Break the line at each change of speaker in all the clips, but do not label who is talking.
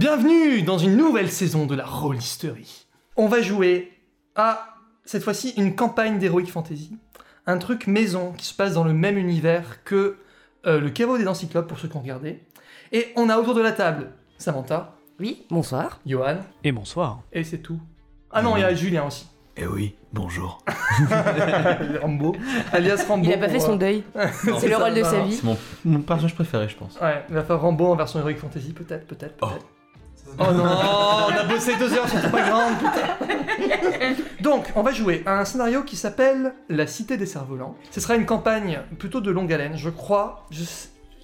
Bienvenue dans une nouvelle saison de la Rollisterie. On va jouer à, cette fois-ci, une campagne d'Heroic Fantasy. Un truc maison qui se passe dans le même univers que euh, le caveau des encyclopes, pour ceux qui ont regardé. Et on a autour de la table Samantha,
Oui, bonsoir.
Johan,
Et bonsoir.
et c'est tout. Ah non, il y a Julien aussi.
Eh oui, bonjour.
Rambo, alias Rambo.
Il a pas fait
pour,
son
euh,
deuil. C'est le rôle de sa vie.
C'est mon, mon personnage préféré, je pense.
Ouais, il va faire Rambo en version Heroic Fantasy, peut-être, peut-être,
Oh.
peut-être. Oh non, on a bossé deux heures sur pas grande, putain. Donc, on va jouer à un scénario qui s'appelle La Cité des Cerfs-Volants. Ce sera une campagne plutôt de longue haleine, je crois.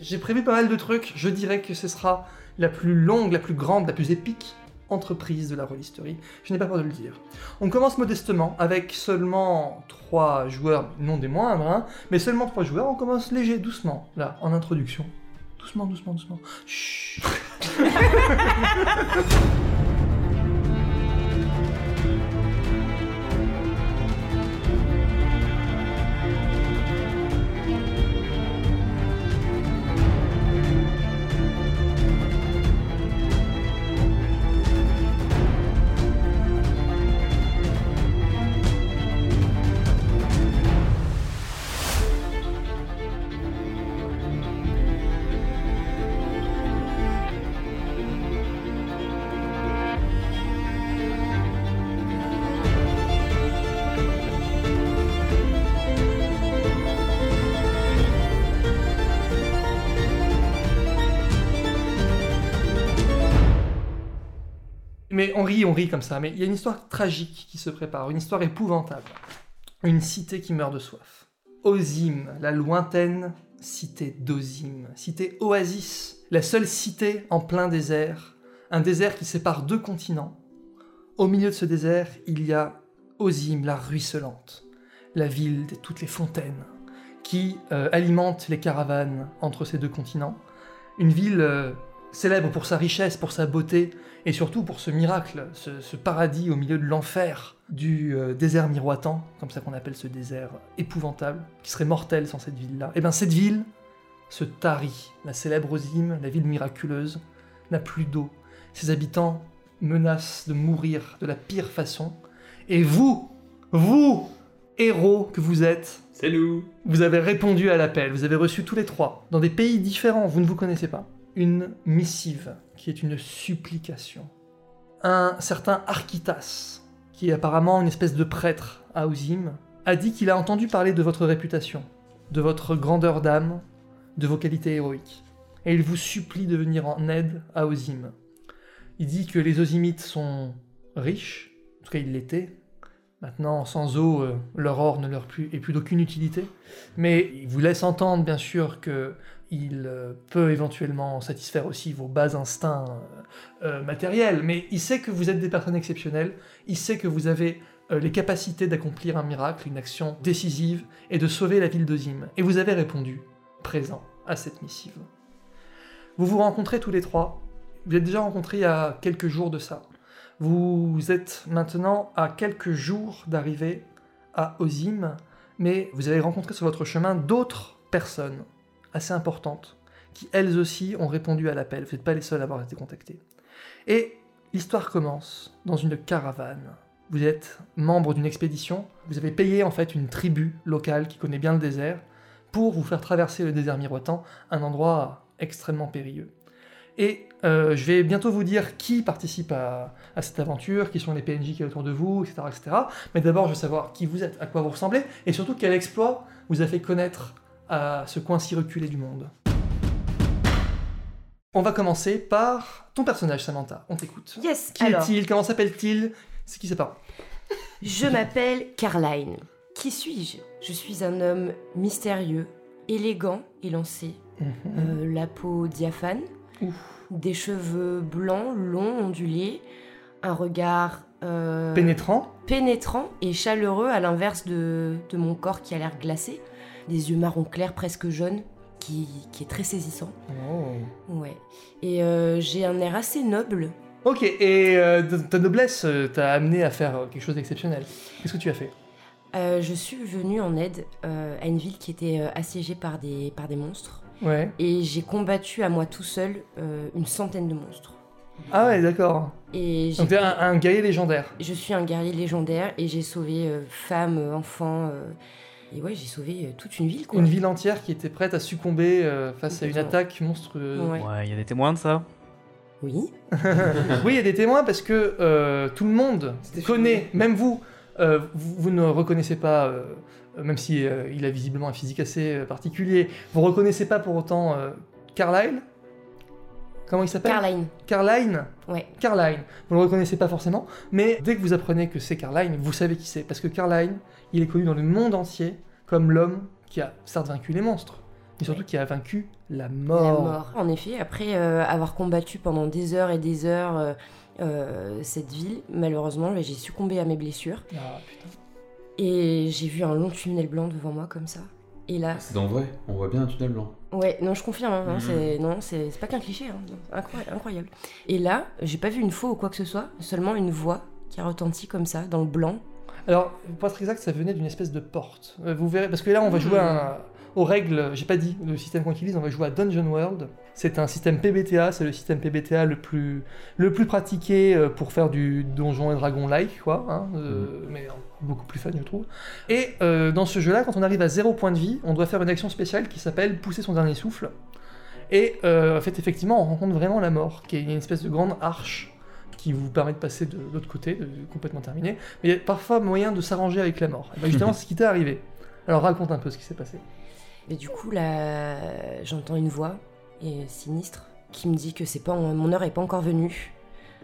J'ai prévu pas mal de trucs. Je dirais que ce sera la plus longue, la plus grande, la plus épique entreprise de la rollisterie. Je n'ai pas peur de le dire. On commence modestement avec seulement trois joueurs, non des moindres, hein, mais seulement trois joueurs. On commence léger, doucement, là, en introduction. Doucement, doucement, doucement. Chut. On rit, on rit comme ça. Mais il y a une histoire tragique qui se prépare, une histoire épouvantable. Une cité qui meurt de soif. Ozim, la lointaine cité d'Ozim, cité oasis, la seule cité en plein désert, un désert qui sépare deux continents. Au milieu de ce désert, il y a Ozim, la ruisselante, la ville de toutes les fontaines, qui euh, alimente les caravanes entre ces deux continents. Une ville euh, célèbre pour sa richesse, pour sa beauté, et surtout pour ce miracle, ce, ce paradis au milieu de l'enfer du euh, désert miroitant, comme ça qu'on appelle ce désert épouvantable, qui serait mortel sans cette ville-là. Et bien cette ville se tarit. La célèbre Ozim, la ville miraculeuse, n'a plus d'eau. Ses habitants menacent de mourir de la pire façon. Et vous, vous, héros que vous êtes,
C'est nous
vous avez répondu à l'appel, vous avez reçu tous les trois, dans des pays différents, vous ne vous connaissez pas, une missive qui est une supplication. Un certain Architas, qui est apparemment une espèce de prêtre à Ozim, a dit qu'il a entendu parler de votre réputation, de votre grandeur d'âme, de vos qualités héroïques, et il vous supplie de venir en aide à Ozim. Il dit que les Ozimites sont riches, en tout cas ils l'étaient, Maintenant, sans eau, euh, leur or ne leur est plus d'aucune utilité. Mais il vous laisse entendre, bien sûr, que il euh, peut éventuellement satisfaire aussi vos bas instincts euh, euh, matériels. Mais il sait que vous êtes des personnes exceptionnelles. Il sait que vous avez les capacités d'accomplir un miracle, une action décisive, et de sauver la ville de Zim. Et vous avez répondu, présent, à cette missive. Vous vous rencontrez tous les trois. Vous êtes déjà rencontrés il y a quelques jours de ça. Vous êtes maintenant à quelques jours d'arriver à Ozim, mais vous avez rencontré sur votre chemin d'autres personnes assez importantes qui elles aussi ont répondu à l'appel. Vous n'êtes pas les seuls à avoir été contactés. Et l'histoire commence dans une caravane. Vous êtes membre d'une expédition, vous avez payé en fait une tribu locale qui connaît bien le désert pour vous faire traverser le désert miroitant, un endroit extrêmement périlleux. Et euh, je vais bientôt vous dire qui participe à, à cette aventure, qui sont les PNJ qui est autour de vous, etc. etc. Mais d'abord, je veux savoir qui vous êtes, à quoi vous ressemblez, et surtout quel exploit vous a fait connaître à ce coin si reculé du monde. On va commencer par ton personnage, Samantha. On t'écoute.
Yes,
Qui
alors,
est-il Comment s'appelle-t-il? C'est qui ses parents
je m'appelle Carline. Qui suis-je? Je suis un homme mystérieux, élégant et lancé. Euh, la peau diaphane,
Ouf.
des cheveux blancs, longs, ondulés, un regard euh,
Pénétrant
pénétrant et chaleureux à l'inverse de, de mon corps qui a l'air glacé, des yeux marron clair presque jaunes qui, qui est très saisissant.
Oh.
Ouais. Et euh, j'ai un air assez noble.
Ok, et euh, ta noblesse euh, t'a amené à faire quelque chose d'exceptionnel. Qu'est-ce que tu as fait?
Euh, je suis venue en aide à une ville qui était assiégée par des, par des monstres.
Ouais.
Et j'ai combattu à moi tout seul une centaine de monstres.
Ah ouais, d'accord.
Et
Donc t'es un, un guerrier légendaire.
je suis un guerrier légendaire et j'ai sauvé femmes, enfants. Et ouais, j'ai sauvé euh, toute une ville, quoi.
Une ville entière qui était prête à succomber euh, face à une attaque monstrueuse.
Ouais.
Ouais, il y a des témoins de ça.
Oui.
Oui, il y a des témoins parce que euh, tout le monde connaît, même vous, euh, vous, vous ne reconnaissez pas, euh, même si euh, il a visiblement un physique assez euh, particulier, vous reconnaissez pas pour autant euh, Carlyle Comment il s'appelle?
Carline.
Carline?
Ouais.
Carline. Vous ne le reconnaissez pas forcément, mais dès que vous apprenez que c'est Carline, vous savez qui c'est. Parce que Carline, il est connu dans le monde entier comme l'homme qui a certes vaincu les monstres, mais surtout qui a vaincu la
La
mort.
mort. En effet, après euh, avoir combattu pendant des heures et des heures euh, euh, cette ville, malheureusement, bah, j'ai succombé à mes blessures.
Ah, putain.
Et j'ai vu un long tunnel blanc devant moi, comme ça. Et là,
C'est dans le vrai, on voit bien un tunnel blanc.
ouais, non, je confirme, hein, non,
Mhm.
c'est non, c'est pas qu'un cliché, hein, incroyable, incroyable. Et là, j'ai pas vu une faux ou quoi que ce soit, seulement une voix qui a retenti comme ça, dans le blanc.
Alors, pour être exact, ça venait d'une espèce de porte. Euh, vous verrez, parce que là, on va jouer à- aux règles, j'ai pas dit le système qu'on utilise, on va jouer à Dungeon World. C'est un système PBTA, c'est le système PBTA le plus, le plus pratiqué euh, pour faire du donjon et dragon-like, quoi, hein, euh, mais euh, beaucoup plus fun, je trouve. Et euh, dans ce jeu-là, quand on arrive à zéro point de vie, on doit faire une action spéciale qui s'appelle pousser son dernier souffle. Et euh, en fait, effectivement, on rencontre vraiment la mort, qui est une espèce de grande arche qui vous permet de passer de l'autre côté, de, de complètement terminer. Mais il y a parfois moyen de s'arranger avec la mort. Et ben justement, c'est ce qui t'est arrivé. Alors raconte un peu ce qui s'est passé.
Et du coup, là, j'entends une voix et sinistre qui me dit que c'est pas mon heure est pas encore venue,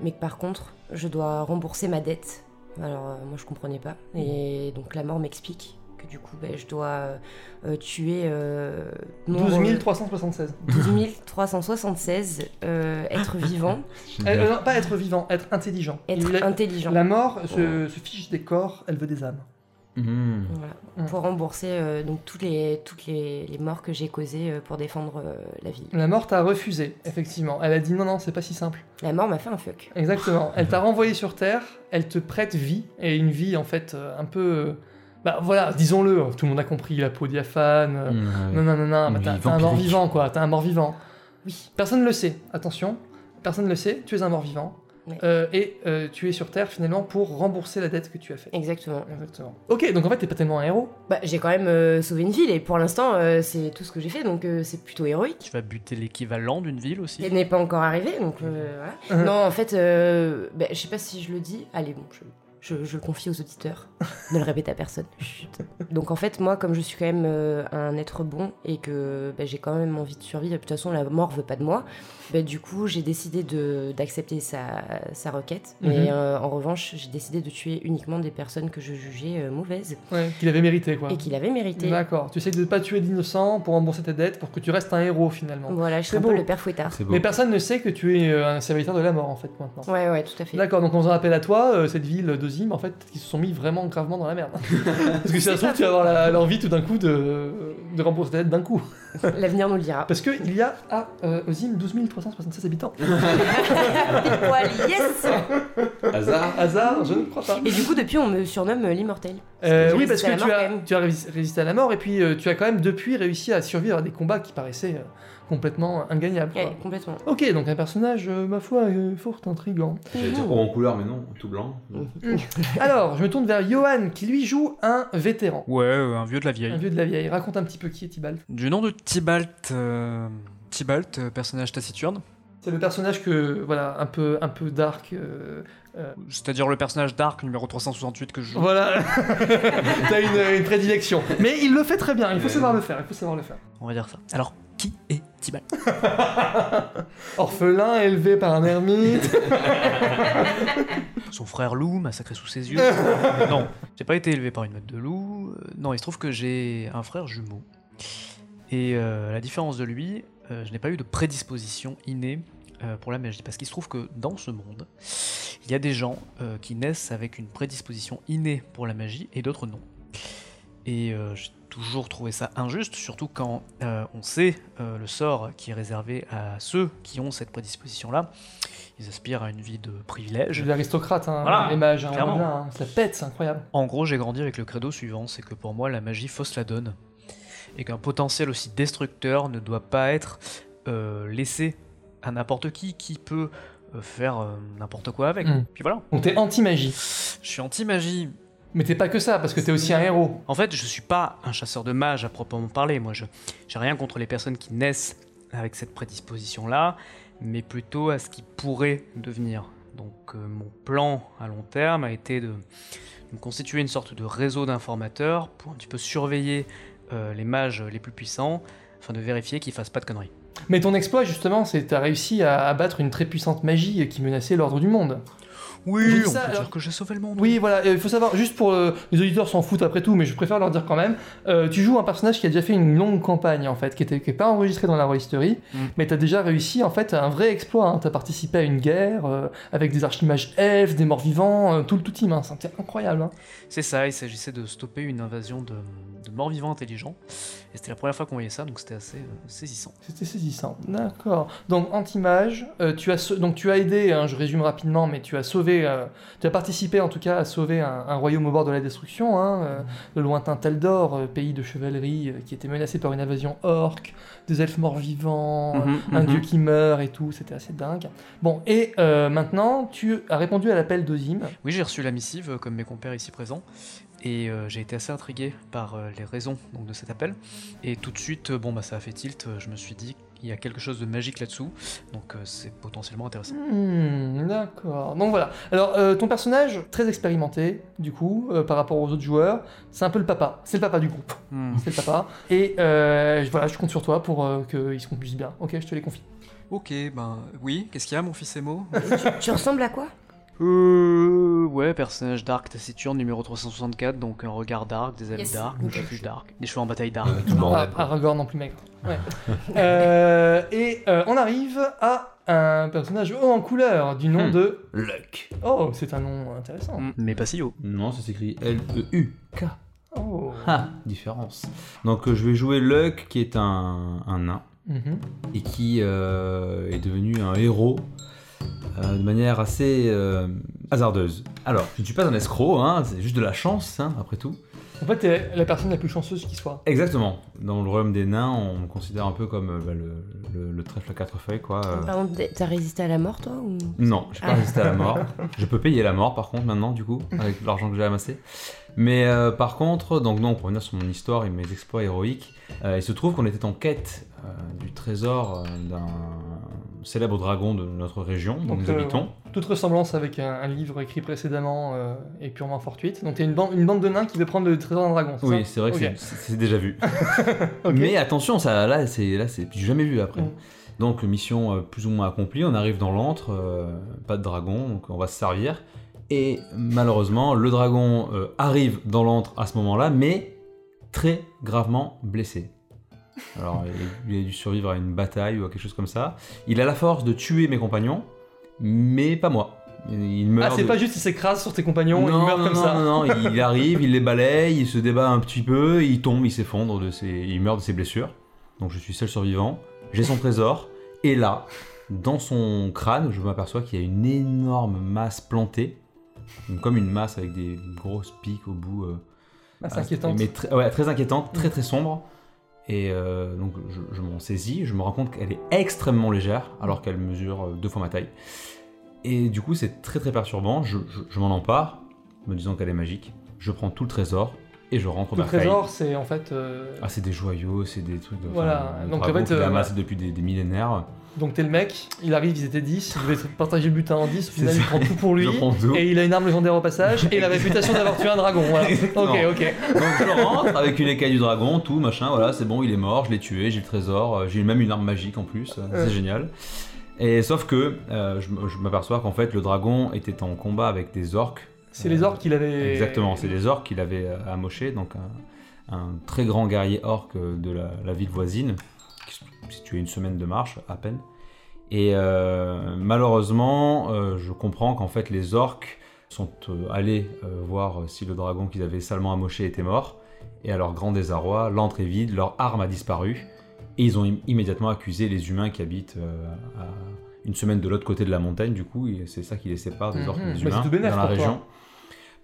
mais que par contre, je dois rembourser ma dette. Alors euh, moi, je comprenais pas. Et donc la mort m'explique que du coup, ben, je dois euh, tuer euh,
12
nombre-
376.
12 376 euh, êtres vivants,
Euh, euh, non, pas être vivant, être intelligent.
être
Il
intelligents.
La mort se, se fiche des corps, elle veut des âmes.
Mhm.
Voilà.
Mm.
Pour rembourser euh, donc toutes les toutes les, les morts que j'ai causées euh, pour défendre euh, la ville.
La mort t'a refusé, effectivement. Elle a dit non, non, c'est pas si simple.
La mort m'a fait un fuck.
Exactement. Elle t'a renvoyé sur Terre, elle te prête vie, et une vie en fait euh, un peu. Bah voilà, disons-le, tout le monde a compris, la peau diaphane. euh,
Mhm,
Non, non, non, non,
Une
bah, t'as un mort vivant quoi, t'as un mort vivant.
Oui.
Personne ne le sait, attention, personne ne le sait, tu es un mort vivant. Euh, et euh, tu es sur Terre finalement pour rembourser la dette que tu as faite.
Exactement.
Exactement. Ok, donc en fait t'es pas tellement un héros.
Bah, j'ai quand même euh, sauvé une ville et pour l'instant euh, c'est tout ce que j'ai fait donc euh, c'est plutôt héroïque.
Tu vas buter l'équivalent d'une ville aussi.
Elle n'est pas encore arrivée donc euh, voilà.
Mhm.
Non en fait, euh, bah, je sais pas si je le dis. Allez bon, je, je, je le confie aux auditeurs. ne le répète à personne. Chut. Donc en fait moi comme je suis quand même euh, un être bon et que bah, j'ai quand même envie de survivre, de toute façon la mort veut pas de moi. Bah, du coup j'ai décidé d'accepter sa, sa requête. Mais
Mhm.
euh, en revanche j'ai décidé de tuer uniquement des personnes que je jugeais euh, mauvaises
Ouais, qu'il avait mérité quoi.
et qu'il avait mérité.
D'accord, tu essayes de ne pas tuer d'innocents pour rembourser tes dettes pour que tu restes un héros finalement.
Voilà, je suis
C'est
un
beau.
peu le père fouettard.
C'est beau.
Mais personne ne sait que tu es euh, un serviteur de la mort en fait maintenant.
Ouais, ouais, tout à fait.
D'accord, donc on s'en rappelle à toi, euh, cette ville de Zim, en fait, qui se sont mis vraiment gravement dans la merde. Parce que si ça se trouve, tu vas avoir l'envie tout d'un coup de, de rembourser ta dette d'un coup.
L'avenir nous le dira.
Parce qu'il y a à euh, Zim 12 376 habitants.
Poil, yes
Hasard
Hasard, je ne crois pas.
Et du coup, depuis, on me surnomme euh, l'immortel.
Euh, oui, parce que
la
tu as, tu résisté à la mort et puis euh, tu as quand même depuis réussi à survivre à des combats qui paraissaient euh, complètement quoi.
Ouais, complètement.
Ok, donc un personnage, euh, ma foi, euh, fort intriguant.
J'allais dire haut en couleur, mais non, tout blanc. Non.
Alors, je me tourne vers Johan, qui lui joue un vétéran.
Ouais, euh, un vieux de la
Un
vieille.
vieux de la vieille. Raconte un petit peu qui est Tibalt.
Du nom de Tybalt. euh, Tybalt, euh, personnage taciturne.
C'est le personnage que, voilà, un peu, un peu dark. euh, euh,
C'est-à-dire le personnage Dark numéro 368 que je joue.
voilà, t'as une, une prédilection. Mais il le fait très bien, il faut savoir le faire, il faut savoir le faire.
On va dire ça. Alors, qui est
Orphelin, élevé par un ermite.
Son frère loup massacré sous ses yeux. non, j'ai pas été élevé par une meute de loup. Euh, Non, il se trouve que j'ai un frère jumeau. Et euh, à la différence de lui, euh, je n'ai pas eu de prédisposition innée euh, pour la magie. Parce qu'il se trouve que dans ce monde, il y a des gens euh, qui naissent avec une prédisposition innée pour la magie et d'autres non. Et euh, toujours trouvé ça injuste, surtout quand euh, on sait euh, le sort qui est réservé à ceux qui ont cette prédisposition-là. Ils aspirent à une vie de privilège.
L'aristocrate, hein,
Voilà,
les mages, hein,
clairement.
hein, ça pète, c'est incroyable.
En gros, j'ai grandi avec le credo suivant, c'est que pour moi, la magie fausse la donne. Et qu'un potentiel aussi destructeur ne doit pas être euh, laissé à n'importe qui qui peut faire n'importe quoi avec.
Mm.
Puis voilà.
Donc t'es anti-magie.
Je suis anti-magie.
Mais t'es pas que ça, parce que t'es aussi un héros.
En fait, je suis pas un chasseur de mages à proprement parler. Moi, je j'ai rien contre les personnes qui naissent avec cette prédisposition-là, mais plutôt à ce qui pourrait devenir. Donc, euh, mon plan à long terme a été de, constituer une sorte de réseau d'informateurs pour un petit peu surveiller euh, les mages les plus puissants, afin de vérifier qu'ils fassent pas de conneries.
Mais ton exploit, justement, c'est que t'as réussi à abattre une très puissante magie qui menaçait l'ordre du monde.
Oui, on
ça,
peut
alors-
dire que j'ai sauvé le monde.
Oui, voilà, il faut savoir, juste pour euh, les auditeurs s'en foutent après tout, mais je préfère leur dire quand même, euh, tu joues un personnage qui a déjà fait une longue campagne en fait, qui n'était pas enregistré dans la Roll-History,
Mm.
mais tu as déjà réussi en fait un vrai exploit. Tu as participé à une guerre euh, avec des archimages elfes, des morts-vivants, euh, tout le tout team, hein, c'était incroyable. hein.
C'est ça, il s'agissait de stopper une invasion de, de morts vivants intelligents. Et c'était la première fois qu'on voyait ça, donc c'était assez euh, saisissant.
C'était saisissant. D'accord. Donc anti-mage, euh, tu as donc tu as aidé, hein, je résume rapidement, mais tu as sauvé, euh, tu as participé en tout cas à sauver un, un royaume au bord de la destruction, hein, euh, le lointain Teldor, euh, pays de chevalerie euh, qui était menacé par une invasion orque, des elfes morts-vivants,
Mhm,
un
mhm.
dieu qui meurt et tout, c'était assez dingue. Bon, et euh, maintenant tu as répondu à l'appel d'Ozim.
Oui, j'ai reçu la missive, comme mes compères ici présents, et euh, j'ai été assez intrigué par euh, les raisons donc, de cet appel. Et tout de suite, euh, bon, bah, ça a fait tilt, euh, je me suis dit qu'il y a quelque chose de magique là-dessous, donc euh, c'est potentiellement intéressant.
Hmm, D'accord. Donc voilà. Alors euh, ton personnage très expérimenté du coup euh, par rapport aux autres joueurs, c'est un peu le papa. C'est le papa du groupe.
Hmm.
C'est le papa. Et euh, voilà, je compte sur toi pour euh, qu'ils se conduisent bien. Ok, je te les confie.
Ok, ben oui, qu'est-ce qu'il y a, mon fils Emo?
Tu ressembles à quoi?
Euh. Ouais, personnage dark, taciturne, numéro 364, donc un regard dark, des ailes
Yes.
dark, une capuche dark, des cheveux en bataille dark.
Euh,
Ah. Aragorn non plus maigre. Ouais. Euh, et euh, on arrive à un personnage haut en couleur du nom
Hmm.
de.
Luck.
Oh, c'est un nom intéressant.
Hmm, Mais pas si haut.
Non, ça s'écrit L-E-U-K.
Oh.
Ah, différence. Donc euh, je vais jouer Luck, qui est un, un nain,
Mhm.
et qui euh, est devenu un héros euh, de manière assez euh, hasardeuse. Alors, je ne suis pas un escroc, hein, c'est juste de la chance, hein, après tout.
En fait, t'es la personne la plus chanceuse qui soit.
Exactement. Dans le royaume des nains, on me considère un peu comme euh, bah, le, le- le trèfle à quatre feuilles, quoi. euh.
Par contre, t'as résisté à la mort, toi ou...
Non, j'ai pas
Ah.
résisté à la mort. Je peux payer la mort par contre maintenant du coup avec l'argent que j'ai amassé. Mais euh, par contre, donc non, pour revenir sur mon histoire et mes exploits héroïques, euh, il se trouve qu'on était en quête euh, du trésor euh, d'un célèbre dragon de notre région où
Donc,
nous
euh,
habitons.
Toute ressemblance avec un, un livre écrit précédemment euh, est purement fortuite. Donc t'es une, bande- une bande de nains qui veut prendre le trésor d'un dragon.
Oui, c'est vrai que c'est- déjà vu. Mais attention, ça là c'est là c'est j'ai jamais vu après.
Mm.
Donc mission euh, plus ou moins accomplie, on arrive dans l'antre, euh, pas de dragon, donc on va se servir. Et malheureusement, le dragon euh, arrive dans l'antre à ce moment-là, mais très gravement blessé. Alors il, a dû survivre à une bataille ou à quelque chose comme ça. Il a la force de tuer mes compagnons, mais pas moi. Il meurt.
Ah, c'est
de-
pas juste il s'écrase sur tes compagnons et il meurt
non,
comme
non,
ça.
Non, non, il arrive, il les balaye, il se débat un petit peu, il tombe, il s'effondre, de ses... il meurt de ses blessures. Donc je suis seul survivant, j'ai son trésor, et là, dans son crâne, je m'aperçois qu'il y a une énorme masse plantée, comme une masse avec des grosses piques au bout. euh,
Ah, c'est inquiétant.
mais ouais, très inquiétante, très très sombre. Et euh, donc je, je m'en saisis, je me rends compte qu'elle est extrêmement légère, alors qu'elle mesure euh, deux fois ma taille. Et du coup c'est très très perturbant, je, je- je m'en empare, me disant qu'elle est magique. Je prends tout le trésor et je rentre
Le
vers Faye.
trésor, c'est en fait. euh,
Ah c'est des joyaux, c'est des trucs de...
Voilà,
le
donc, en fait, euh,
amassé depuis des, des millénaires.
Donc t'es le mec, il arrive, ils étaient 10, il devait partager le butin en 10, au final il prend tout pour lui.
Tout.
Et il a une arme légendaire au passage et la réputation d'avoir tué un dragon. Voilà. Ok, ok.
Donc je rentre avec une écaille du dragon, tout, machin, voilà, c'est bon, il est mort, je l'ai tué, j'ai le trésor, euh, j'ai même une arme magique en plus, euh, c'est génial. Et sauf que euh, je, m'aperçois qu'en fait le dragon était en combat avec des orques.
C'est les orques qu'il avait.
Exactement, c'est des orques qu'il avait euh, amochés, donc un, un très grand guerrier orc euh, de la, la ville voisine, qui se situait une semaine de marche à peine. Et euh, malheureusement, euh, je comprends qu'en fait les orques sont euh, allés voir si le dragon qu'ils avaient salement amoché était mort. Et à leur grand désarroi, l'antre est vide, leur arme a disparu. Et ils ont im- immédiatement accusé les humains qui habitent à une semaine de l'autre côté de la montagne, du coup, et c'est ça qui les sépare des orques et
Mhm.
des
Bah,
humains dans la
toi.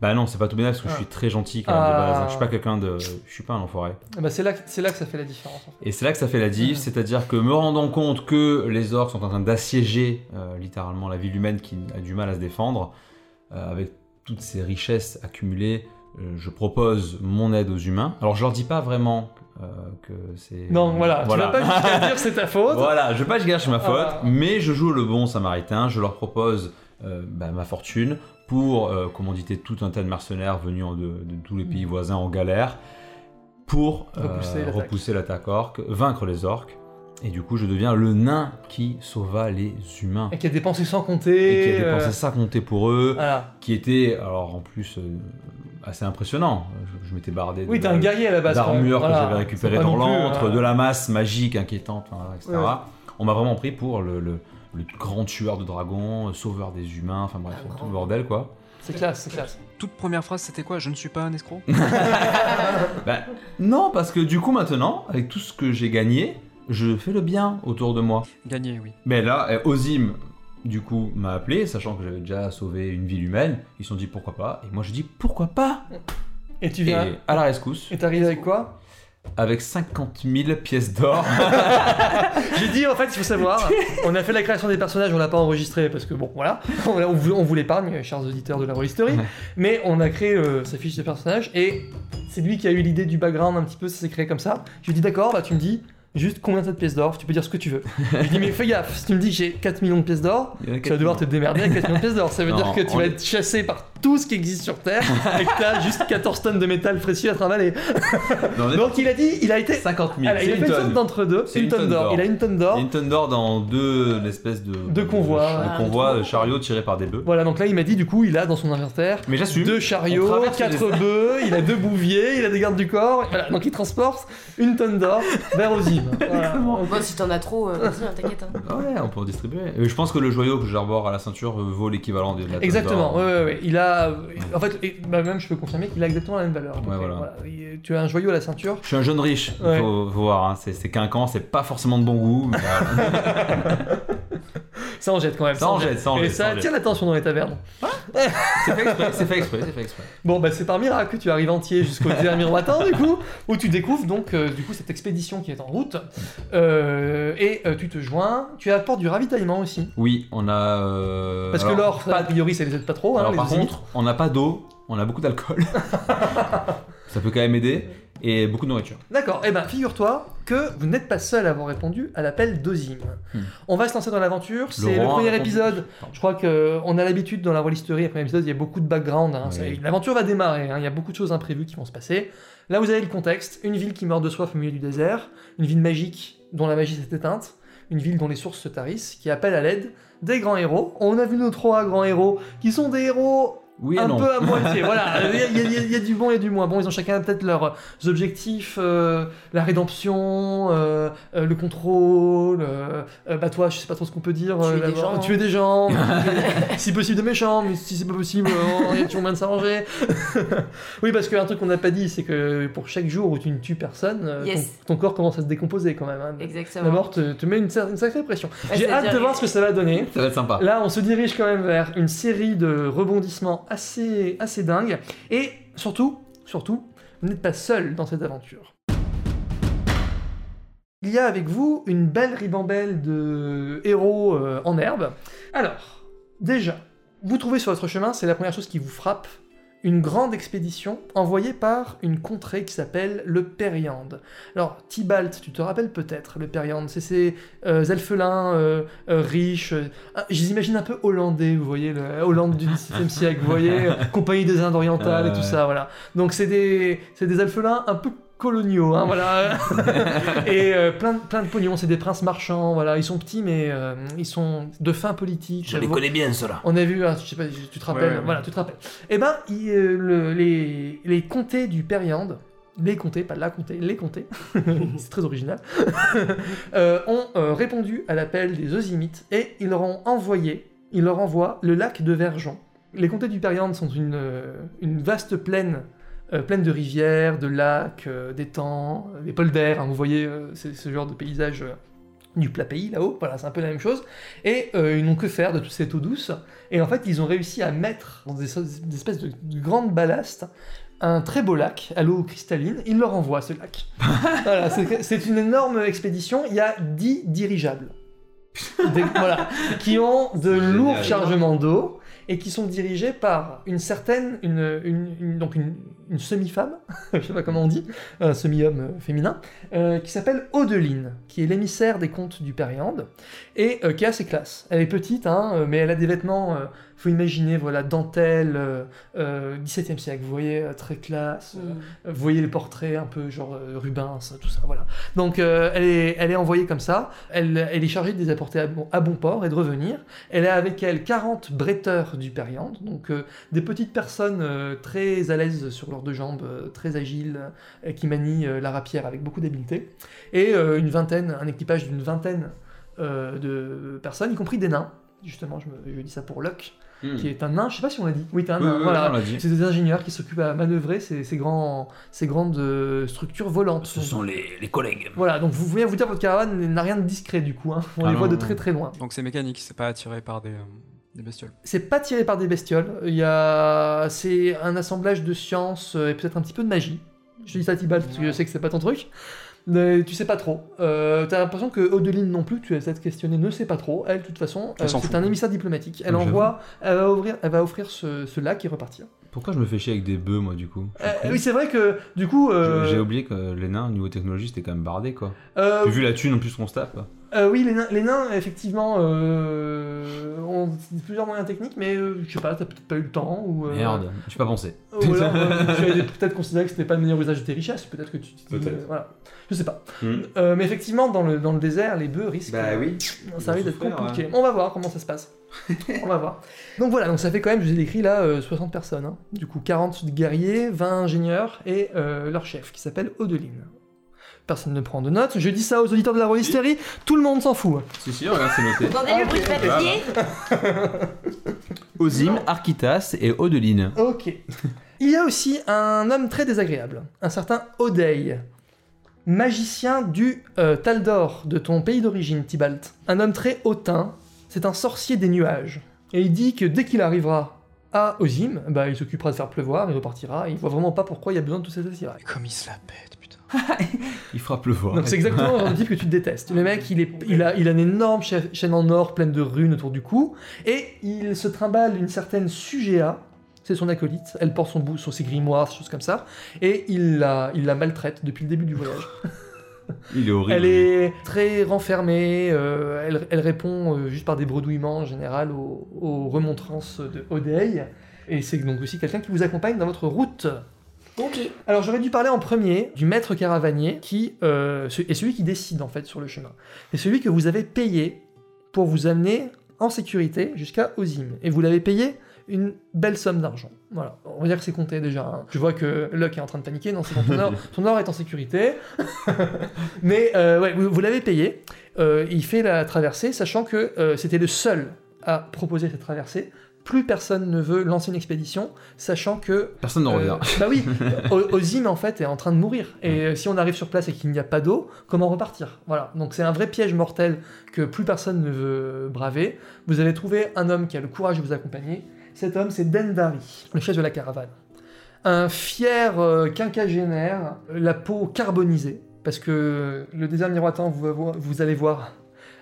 Bah non, c'est pas tout bénéf parce que je suis très gentil quand même de base. Je suis pas quelqu'un de. Je suis pas un enfoiré.
Ah Bah, c'est là, que- c'est là que ça fait la différence. en fait.
Et c'est là que ça fait la diff, c'est-à-dire que me rendant compte que les orques sont en train d'assiéger euh, littéralement la ville humaine qui a du mal à se défendre, euh, avec toutes ces richesses accumulées, euh, je propose mon aide aux humains. Alors je leur dis pas vraiment euh, que c'est.
Non, voilà, tu vas pas jusqu'à dire c'est ta faute.
Voilà, je veux pas que je gâche ma faute,
Ah.
mais je joue le bon samaritain, je leur propose euh, bah, ma fortune pour euh, commanditer tout un tas de mercenaires venus en- de, de tous les pays voisins en galère pour euh,
Repousser l'attaque.
orque, vaincre les orques. Et du coup, je deviens le nain qui sauva les humains.
Et qui a dépensé sans
Et
compter.
qui a
euh,
dépensé ça compter pour eux,
Voilà.
qui était, alors en plus, euh, assez impressionnant. Je, je m'étais bardé
Oui, t'es un guerrier à la base.
d'armure que j'avais récupéré
C'est pas
dans l'antre, de la masse magique inquiétante, etc.
Ouais.
On m'a vraiment pris pour le, le- le grand tueur de dragons, euh, sauveur des humains, enfin bref, tout le bordel quoi.
C'est classe, c'est classe.
Toute première phrase, c'était quoi? Je ne suis pas un escroc?
Bah, non, parce que du coup maintenant, avec tout ce que j'ai gagné, je fais le bien autour de moi.
Gagné, oui.
Mais là, euh, Ozim, du coup, m'a appelé, sachant que j'avais déjà sauvé une ville humaine. Ils se sont dit pourquoi pas, et moi je dis pourquoi pas?
Et tu
Et
viens.
à la rescousse,
Et t'arrives avec quoi?
Avec 50 000 pièces d'or.
J'ai dit en fait, il faut savoir, on a fait la création des personnages, on l'a pas enregistré parce que bon, voilà, on, vous, on vous l'épargne, chers auditeurs de la Roll History,
Ouais.
mais on a créé euh, sa fiche de personnage et c'est lui qui a eu l'idée du background un petit peu, ça s'est créé comme ça. Je lui dis d'accord, bah tu me dis juste combien t'as de pièces d'or, tu peux dire ce que tu veux. Je dis mais fais gaffe, si tu me dis que j'ai 4 millions de pièces d'or, tu vas devoir te démerder avec 4 millions de pièces d'or. Ça veut
Non,
dire que tu vas
est-
être chassé par tout ce qui existe sur Terre et que t'as juste 14 tonnes de métal précieux à.
Non, est
Donc il a dit, il a été...
50 000.
Alors, il a
une
fait une
tonne.
sorte d'entre-deux,
C'est
une,
une
tonne d'or. Il a une tonne d'or.
une tonne d'or dans deux espèces de,
De convois,
de,
ouais.
convois, de chariots tirés par des bœufs.
Voilà, donc là il m'a dit du coup il a dans son inventaire
Mais j'assume.
deux chariots, quatre bœufs, il a deux bouviers, il a des gardes du corps, voilà, donc il transporte une tonne d'or vers Ozim. Voilà.
Bon, si t'en as trop, euh, vas-y, hein, t'inquiète. hein.
Ouais, on peut en distribuer. Et je pense que le joyau que j'arbore à la ceinture euh, vaut l'équivalent de la
Exactement, ouais, ouais, ouais. Il a. En fait, et, bah, même je peux confirmer qu'il a exactement la même valeur. Donc,
Ouais,
euh,
voilà.
Il- Tu as un joyau à la ceinture.
Je suis un jeune riche,
Ouais.
faut, faut voir. hein. C'est, c'est quinquant, c'est pas forcément de bon goût. mais voilà.
Ça en jette quand même.
ça en jette, ça en
Et
jette.
ça
ça jette.
attire l'attention dans les tavernes.
C'est fait exprès, c'est fait exprès, c'est fait exprès.
Bon, bah c'est par miracle que tu arrives entier jusqu'au dernier matin, du coup, où tu découvres donc euh, du coup cette expédition qui est en route. Euh, et euh, tu te joins. Tu apportes du ravitaillement aussi.
Oui, on a.
Parce
alors,
que l'or, ça, a priori, ça les aide pas trop. Hein,
alors,
les
par contre, on n'a pas d'eau, on a beaucoup d'alcool. ça peut quand même aider. Et beaucoup de nourriture.
D'accord, et ben figure-toi que vous n'êtes pas seul à avoir répondu à l'appel d'Ozim.
Hmm.
On va se lancer dans l'aventure, c'est le premier épisode. Je crois qu'on a l'habitude dans la Roll History, le premier épisode, il y a beaucoup de background. hein.
Oui.
L'aventure va démarrer, hein. il y a beaucoup de choses imprévues qui vont se passer. Là, vous avez le contexte une ville qui meurt de soif au milieu du désert, une ville magique dont la magie s'est éteinte, une ville dont les sources se tarissent, qui appelle à l'aide des grands héros. On a vu nos trois grands héros qui sont des héros
Oui et
un
non.
peu à moitié. voilà, il y, a- il y a- il y a du bon et du moins. Bon, ils ont chacun peut-être leurs objectifs, euh, la rédemption, euh, euh, le contrôle. euh, euh, bah toi, je sais pas trop ce qu'on peut dire.
Tuer
euh,
des
d'abord,
gens,
tuer des gens, si possible de méchants, mais si c'est pas possible, euh, il y a toujours moyen de s'arranger. oui, parce qu'un truc qu'on n'a pas dit, c'est que pour chaque jour où tu ne tues personne, euh,
Yes.
ton, ton corps commence à se décomposer quand même. hein. La
Exactement.
mort te, te met une, une sacrée pression.
Ouais,
J'ai hâte de voir ce que ça va donner.
Ça va être sympa.
Là, on se dirige quand même vers une série de rebondissements assez, assez dingues. Et surtout, surtout, vous n'êtes pas seul dans cette aventure. Il y a avec vous une belle ribambelle de héros euh, en herbe. Alors, déjà, vous trouvez sur votre chemin, c'est la première chose qui vous frappe, une grande expédition envoyée par une contrée qui s'appelle le Périande. Alors, Tybalt, tu te rappelles peut-être le Périande, c'est ces euh, elfelins euh, euh, riches, ah, je les imagine un peu hollandais, vous voyez, le Hollande du XVIIe siècle, vous voyez, compagnie des Indes orientales et tout ça, voilà. Donc c'est des, c'est des elfelins un peu coloniaux, hein, voilà. et euh, plein, de, plein de pognon, c'est des princes marchands, voilà. Ils sont petits, mais euh, ils sont de fin politique. Vos-
bien, ceux-là.
on a vu, hein, je sais pas, tu te rappelles,
Ouais, ouais, ouais.
voilà, tu te rappelles. Eh ben, il, euh, le- les, les comtés du Périande, les comtés, pas la comté, les comtés, c'est très original, euh, ont euh, répondu à l'appel des Ozimites et ils leur ont envoyé, ils leur envoient le lac de Verjon. Les comtés du Périande sont une, une vaste plaine, euh, pleine de rivières, de lacs, euh, d'étangs, euh, des polders, hein, vous voyez, ce genre de paysage du plat pays là-haut, voilà, c'est un peu la même chose. Et euh, ils n'ont que faire de toute cette eau douce. Et en fait, ils ont réussi à mettre dans des, des espèces de, de grandes ballasts un très beau lac à l'eau cristalline. Ils leur envoient ce lac. voilà, c'est une énorme expédition. Il y a 10 dirigeables. Des- voilà, qui ont de lourds chargements d'eau et qui sont dirigés par une certaine, une, une- une- donc une, une semi-femme, je sais pas comment on dit, un semi-homme euh, féminin, euh, qui s'appelle Odeline, qui est l'émissaire des contes du Périande et euh, qui est assez classe. Elle est petite, hein, mais elle a des vêtements, euh, faut imaginer, voilà, dentelle, euh, euh, 17e siècle, vous voyez, très classe.
Mm.
vous voyez les portraits un peu genre Rubens, tout ça, voilà. Donc elle, est, elle est envoyée comme ça, elle, elle est chargée de les apporter à bon, à bon port et de revenir. Elle a avec elle 40 bretteurs du Périande, donc des petites personnes très à l'aise sur deux jambes, euh, très agiles, euh, qui manient euh, la rapière avec beaucoup d'habileté, et une vingtaine, un équipage d'une vingtaine de personnes, y compris des nains. Justement, je, me, je dis ça pour Locke,
Hmm.
qui est un nain, je sais pas si on l'a dit. Oui, t'es un
Oui,
nain,
oui,
voilà.
on l'a dit.
C'est des ingénieurs qui s'occupent à manœuvrer ces, ces, grands, ces grandes euh, structures volantes.
Ce sont les, les collègues.
Voilà, donc vous voulez vous dire votre caravane n'a rien de discret du coup, hein. on
Ah
les voit
non,
de
non.
très très loin.
Donc c'est mécanique, c'est pas attiré par des, euh, des bestioles.
C'est pas tiré par des bestioles, il y a... c'est un assemblage de science euh, et peut-être un petit peu de magie. Je dis ça à Tibalt parce que je sais que c'est pas ton truc. Mais tu sais pas trop. Euh, T'as l'impression que Odeline non plus, tu as cette questionnée, ne sait pas trop. Elle, de toute façon, euh, c'est un émissaire diplomatique. Elle envoie, elle va, ouvrir, elle va offrir ce, ce lac et repartir.
Pourquoi je me fais chier avec des bœufs, moi, du coup?
Euh, oui, c'est vrai que du coup.
J'ai oublié que les nains, au niveau technologie, c'était quand même bardé, quoi. vu la thune en plus qu'on se tape.
Euh, oui, les nains, les nains, effectivement, euh, ont plusieurs moyens techniques, mais euh, je sais pas, t'as peut-être pas eu le temps, ou... euh,
Merde, je suis pas pensé.
Ou alors, euh, tu avais peut-être considéré que c'était pas le meilleur usage de tes richesses, peut-être que tu... euh, voilà, je sais pas.
Hmm.
Euh, mais effectivement, dans le, dans le désert, les bœufs risquent...
Bah oui.
Ça risque d'être compliqué. On va voir comment ça se passe. On va voir. Donc voilà, donc ça fait quand même, je vous ai décrit là, euh, 60 personnes. hein. Du coup, 40 guerriers, 20 ingénieurs et euh, leur chef qui s'appelle Odeline. Personne ne prend de notes. Je dis ça aux auditeurs de la Rollisterie, tout le monde s'en fout.
Si, si, regarde, c'est noté.
Vous entendez le bruit de papier
Ozim, Architas et Odeline.
Ok. Il y a aussi un homme très désagréable, un certain Odei, magicien du euh, Taldor, de ton pays d'origine, Tibalt. Un homme très hautain, c'est un sorcier des nuages. Et il dit que dès qu'il arrivera à Ozim, bah, il s'occupera de faire pleuvoir, il repartira, et il voit vraiment pas pourquoi il y a besoin de tout cet attirail.
Comme il se la pète,
Il fera pleuvoir.
Donc c'est exactement le genre de type que tu détestes. Le mec, il, est, il, a, il a une énorme cha- chaîne en or pleine de runes autour du cou, et il se trimballe une certaine Sugea, c'est son acolyte, elle porte son bout sur ses grimoires, choses comme ça, et il la, il la maltraite depuis le début du voyage.
Il est horrible.
Elle est très renfermée, euh, elle, elle répond euh, juste par des bredouillements en général aux, aux remontrances de Odei, et c'est donc aussi quelqu'un qui vous accompagne dans votre route.
Ok.
Alors j'aurais dû parler en premier du maître caravanier qui euh, est celui qui décide en fait sur le chemin. C'est celui que vous avez payé pour vous amener en sécurité jusqu'à Ozim. Et vous l'avez payé une belle somme d'argent. Voilà, on va dire que c'est compté déjà. hein. Je vois que Luck est en train de paniquer, non c'est bon, ton or, ton or est en sécurité. Mais euh, ouais, vous, vous l'avez payé. Euh, il fait la traversée, sachant que euh, c'était le seul à proposer cette traversée. Plus personne ne veut lancer une expédition, sachant que
Personne ne revient.
euh, bah oui, Ozim en fait est en train de mourir. Et si on arrive sur place et qu'il n'y a pas d'eau, comment repartir? Voilà. Donc c'est un vrai piège mortel que plus personne ne veut braver. Vous avez trouvé un homme qui a le courage de vous accompagner. Cet homme, c'est Denvari, le chef de la caravane. Un fier euh, quinquagénaire, la peau carbonisée, parce que le désert miroitant, vous allez voir,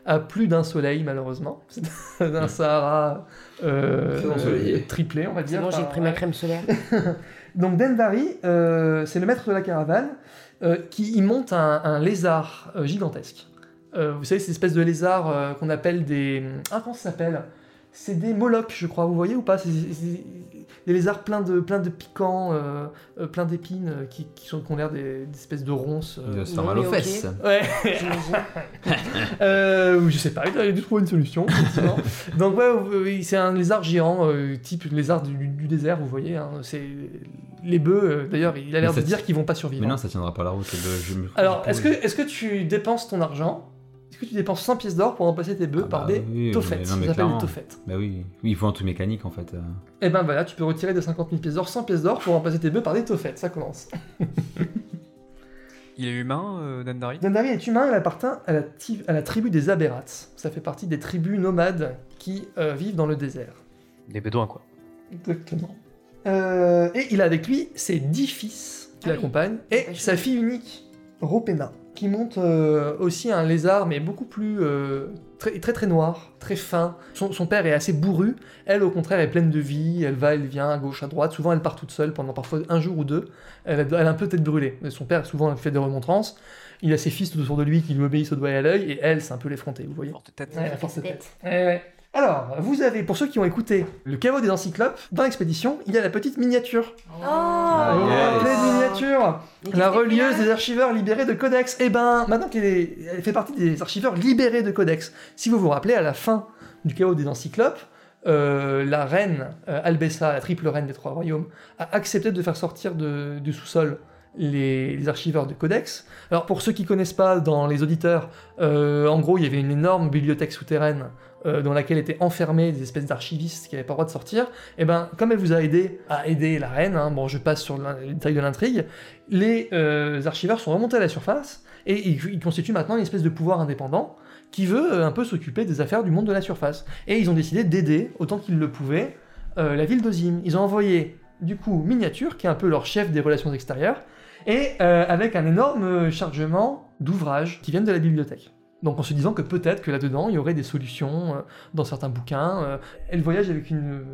a plus d'un soleil malheureusement. C'est un Sahara euh,
ensoleillé.
triplé, on va
C'est
dire.
bon, j'ai pris ma crème solaire.
donc Denvari, euh, c'est le maître de la caravane, euh, qui y monte un, un lézard euh, gigantesque. Euh, vous savez, ces espèces de lézards euh, qu'on appelle des... Ah, comment ça s'appelle? C'est des molochs, je crois, vous voyez ou pas? C'est des lézards pleins de, pleins de piquants, euh, euh, pleins d'épines, euh, qui, qui, sont, qui ont l'air des, des espèces de ronces. Euh.
non,
mal aux fesses.
Ouais, euh, je sais pas, il a dû trouver une solution. Donc ouais, oui, c'est un lézard géant, euh, type lézard du, du désert, vous voyez. hein. c'est les bœufs. D'ailleurs, il a l'air de
ça-
dire qu'ils vont pas survivre.
Mais non, ça tiendra pas la route. le- je me-
Alors, est-ce que, est que tu dépenses ton argent? Est-ce que tu dépenses 100 pièces d'or pour remplacer tes bœufs
Ah
par
bah
des
oui,
toffettes
mais non,
Ça
mais
s'appelle des toffettes.
Bah oui, oui, il faut un tout mécanique en fait.
Et ben voilà, tu peux retirer de 50 000 pièces d'or 100 pièces d'or pour remplacer tes bœufs par des toffettes. Ça commence.
Il est humain, euh, Dendari
Dendari est humain, elle appartient à la, ti- à la tribu des Aberrats. Ça fait partie des tribus nomades qui euh, vivent dans le désert.
Des bédouins, quoi.
Exactement. Euh, et il a avec lui ses dix fils qui
Ah oui.
l'accompagnent et
Vachement.
sa fille unique, Ropena, qui monte euh, aussi un lézard, mais beaucoup plus euh, très, très très noir, très fin. Son, son père est assez bourru, elle au contraire est pleine de vie, elle va, elle vient à gauche, à droite. Souvent elle part toute seule pendant parfois un jour ou deux. Elle, a- elle a un peu tête brûlée. Son père souvent fait des remontrances. Il a ses fils tout autour de lui qui lui obéissent au doigt et à l'œil, et elle c'est un peu l'effrontée, vous voyez.
Forte tête.
Ouais, la force de
Tête.
tête. Ouais, ouais. Alors, vous avez, pour ceux qui ont écouté le caveau des encyclopes, dans l'expédition, il y a la petite miniature.
Oh
yes.
rappelez de miniature La relieuse des archiveurs libérés de Codex. Eh ben, maintenant qu'elle est- elle fait partie des archiveurs libérés de Codex, si vous vous rappelez, à la fin du chaos des encyclopes, euh, la reine euh, Albessa, la triple reine des trois royaumes, a accepté de faire sortir de- du sous-sol les, les archiveurs de Codex. Alors pour ceux qui connaissent pas, dans les auditeurs, euh, en gros, il y avait une énorme bibliothèque souterraine euh, dans laquelle étaient enfermés des espèces d'archivistes qui n'avaient pas le droit de sortir. Et ben, comme elle vous a aidé à aider la reine, hein, bon, je passe sur les détails de l'intrigue, les euh, archiveurs sont remontés à la surface et ils, constituent maintenant une espèce de pouvoir indépendant qui veut euh, un peu s'occuper des affaires du monde de la surface. Et ils ont décidé d'aider, autant qu'ils le pouvaient, euh, la ville d'Ozim. Ils ont envoyé, du coup, Miniature, qui est un peu leur chef des relations extérieures, et avec un énorme chargement d'ouvrages qui viennent de la bibliothèque. Donc en se disant que peut-être que là-dedans, il y aurait des solutions euh, dans certains bouquins. euh. elle voyage avec une,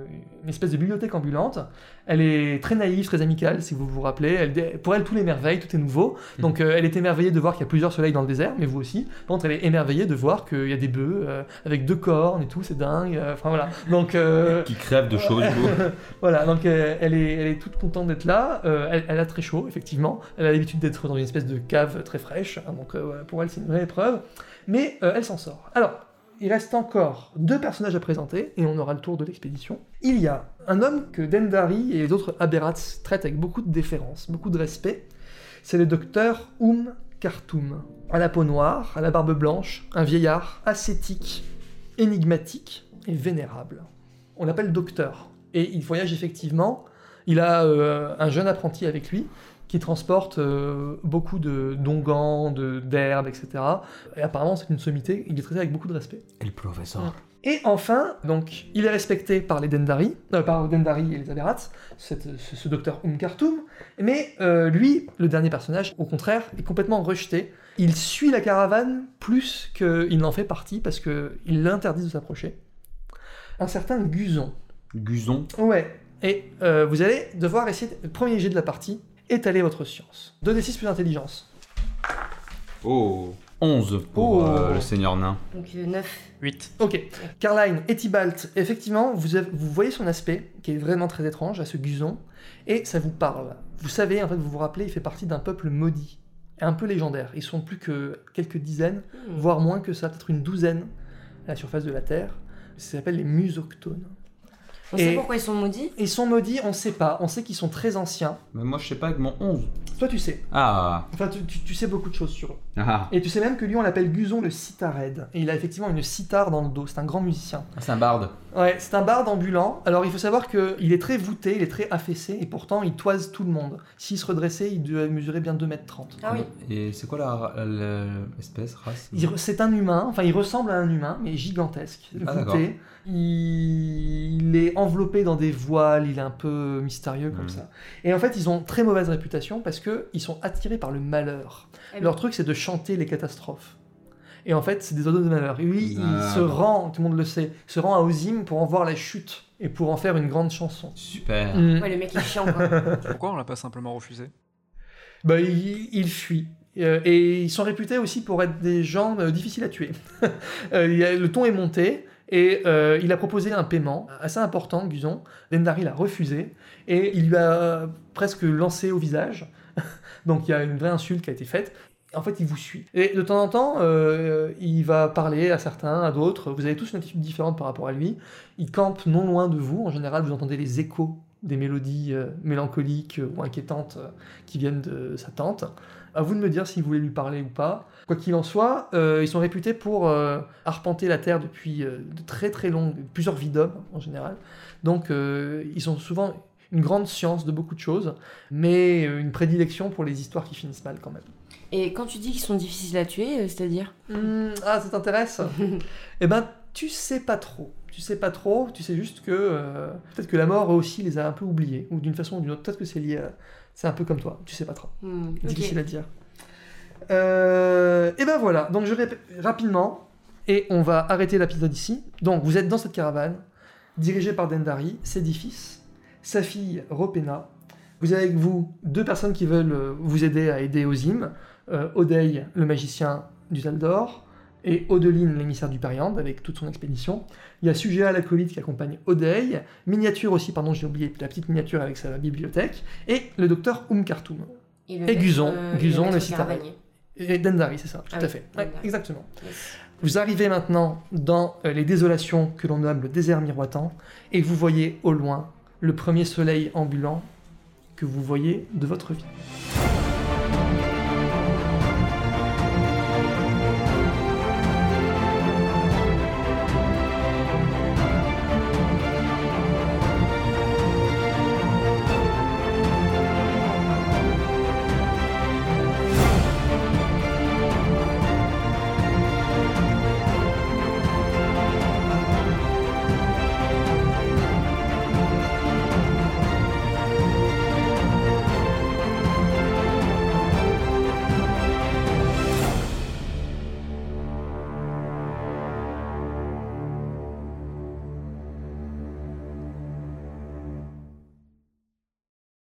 une espèce de bibliothèque ambulante. Elle est très naïve, très amicale, si vous vous rappelez. Elle, pour elle, tout est merveille, tout est nouveau. Donc euh, elle est émerveillée de voir qu'il y a plusieurs soleils dans le désert, mais vous aussi. Par contre, elle est émerveillée de voir qu'il y a des bœufs euh, avec deux cornes et tout, c'est dingue. euh, Enfin voilà. Donc...
Qui crève de chaud, du coup.
voilà, donc elle, est, elle est toute contente d'être là. Elle, elle a très chaud, effectivement. Elle a l'habitude d'être dans une espèce de cave très fraîche. hein, donc pour elle, c'est une vraie épreuve. Mais elle s'en sort. Alors, il reste encore deux personnages à présenter et on aura le tour de l'expédition. Il y a un homme que Dendari et les autres Aberrats traitent avec beaucoup de déférence, beaucoup de respect. C'est le docteur Oum Khartoum. À la peau noire, à la barbe blanche, un vieillard ascétique, énigmatique et vénérable. On l'appelle docteur. Et il voyage effectivement. Il a euh, un jeune apprenti avec lui qui transporte euh, beaucoup de d'ongans, d'herbes, etc. Et apparemment, c'est une sommité. Il est traité avec beaucoup de respect.
Et le professeur.
Et enfin, donc, il est respecté par les Dendari, euh, par Dendari et les Aberrats, ce, ce docteur Oum Khartoum, mais euh, lui, le dernier personnage, au contraire, est complètement rejeté. Il suit la caravane plus qu'il n'en fait partie parce qu'il l'interdit de s'approcher. Un certain Guzon.
Guzon.
Ouais, et euh, vous allez devoir essayer, de- le premier jet de la partie, étaler votre science. 2d6 plus intelligence.
Oh. 11 pour
Oh.
euh, le seigneur nain.
Donc euh, 9.
8.
Ok. Carline et Tybalt, effectivement, vous, avez- vous voyez son aspect, qui est vraiment très étrange, à ce Guzon, et ça vous parle. Vous savez, en fait, vous vous rappelez, il fait partie d'un peuple maudit, un peu légendaire. Ils sont plus que quelques dizaines, voire moins que ça, peut-être une douzaine à la surface de la Terre. Ça s'appelle les Musoctones.
On
Et-
sait pourquoi ils sont maudits?
Ils sont maudits, on sait pas. On sait qu'ils sont très anciens.
Mais moi, je sais pas avec mon 11.
Toi, tu sais.
Ah.
Enfin, tu, tu- tu sais beaucoup de choses sur eux.
Ah.
Et tu sais même que lui, on l'appelle Guzon le Citared. Et il a effectivement une cithare dans le dos. C'est un grand musicien.
Ah, C'est un barde.
Ouais, c'est un barde ambulant. Alors, il faut savoir qu'il est très voûté, il est très affaissé, et pourtant, il toise tout le monde. S'il se redressait, il devait mesurer bien 2m30.
Ah oui.
Et c'est quoi la- la- l'espèce, race?
C'est un humain, enfin, il ressemble à un humain, mais gigantesque,
Ah,
voûté. Il... il est enveloppé dans des voiles, il est un peu mystérieux comme
Mhm.
ça. Et en fait, ils ont très mauvaise réputation parce qu'ils sont attirés par le malheur.
Oui.
Leur truc, c'est de chanter les catastrophes. Et en fait, c'est des oiseaux de malheur. Et lui, il se rend, tout le monde le sait, se rend à Ozim pour en voir la chute et pour en faire une grande chanson.
Super.
Mm.
Ouais, le mec est chiant quoi.
Pourquoi on l'a pas simplement refusé?
Bah, il, il fuit. Euh, et ils sont réputés aussi pour être des gens euh, difficiles à tuer. Euh, il y a- le ton est monté et il a proposé un paiement assez important, Guzon. Dendari l'a refusé et il lui a presque lancé au visage. Donc il y a une vraie insulte qui a été faite. En fait, il vous suit. Et de temps en temps, euh, il va parler à certains, à d'autres. Vous avez tous une attitude différente par rapport à lui. Il campe non loin de vous. En général, vous entendez les échos des mélodies euh, mélancoliques euh, ou inquiétantes qui viennent de sa tante. À vous de me dire si vous voulez lui parler ou pas. Quoi qu'il en soit, ils sont réputés pour arpenter la Terre depuis de très très longues, plusieurs vies d'hommes en général. Donc ils ont souvent une grande science de beaucoup de choses, mais une prédilection pour les histoires qui finissent mal quand même.
Et quand tu dis qu'ils sont difficiles à tuer, euh, c'est-à-dire
Hmm, ah, ça t'intéresse Eh ben, tu sais pas trop. Tu sais pas trop, tu sais juste que euh, peut-être que la mort aussi les a un peu oubliés, ou d'une façon ou d'une autre, peut-être que c'est lié à... C'est un peu comme toi, tu sais pas trop.
Hmm.
Difficile à dire. Euh, et ben voilà, donc je répète rapidement, et on va arrêter l'épisode ici. Donc vous êtes dans cette caravane, dirigée par Dendari, ses dix fils, sa fille Ropena. Vous avez avec vous deux personnes qui veulent euh, vous aider à aider Ozim, euh, Odeil, le magicien du Zaldor, et Odeline, l'émissaire du Périande, avec toute son expédition. Il y a Sugea, l'acolyte, qui accompagne Odeil, miniature aussi, pardon, j'ai oublié la petite miniature avec sa bibliothèque, et le docteur Umkartum.
le
Et
maître,
Guzon,
euh,
Guzon, le citadin.
caravanier.
Et Dendari, c'est ça, tout
Ah
à
oui,
fait. Ouais, exactement.
Yes.
Vous arrivez maintenant dans euh, les désolations que l'on nomme le désert miroitant, et vous voyez au loin le premier soleil ambulant que vous voyez de votre vie.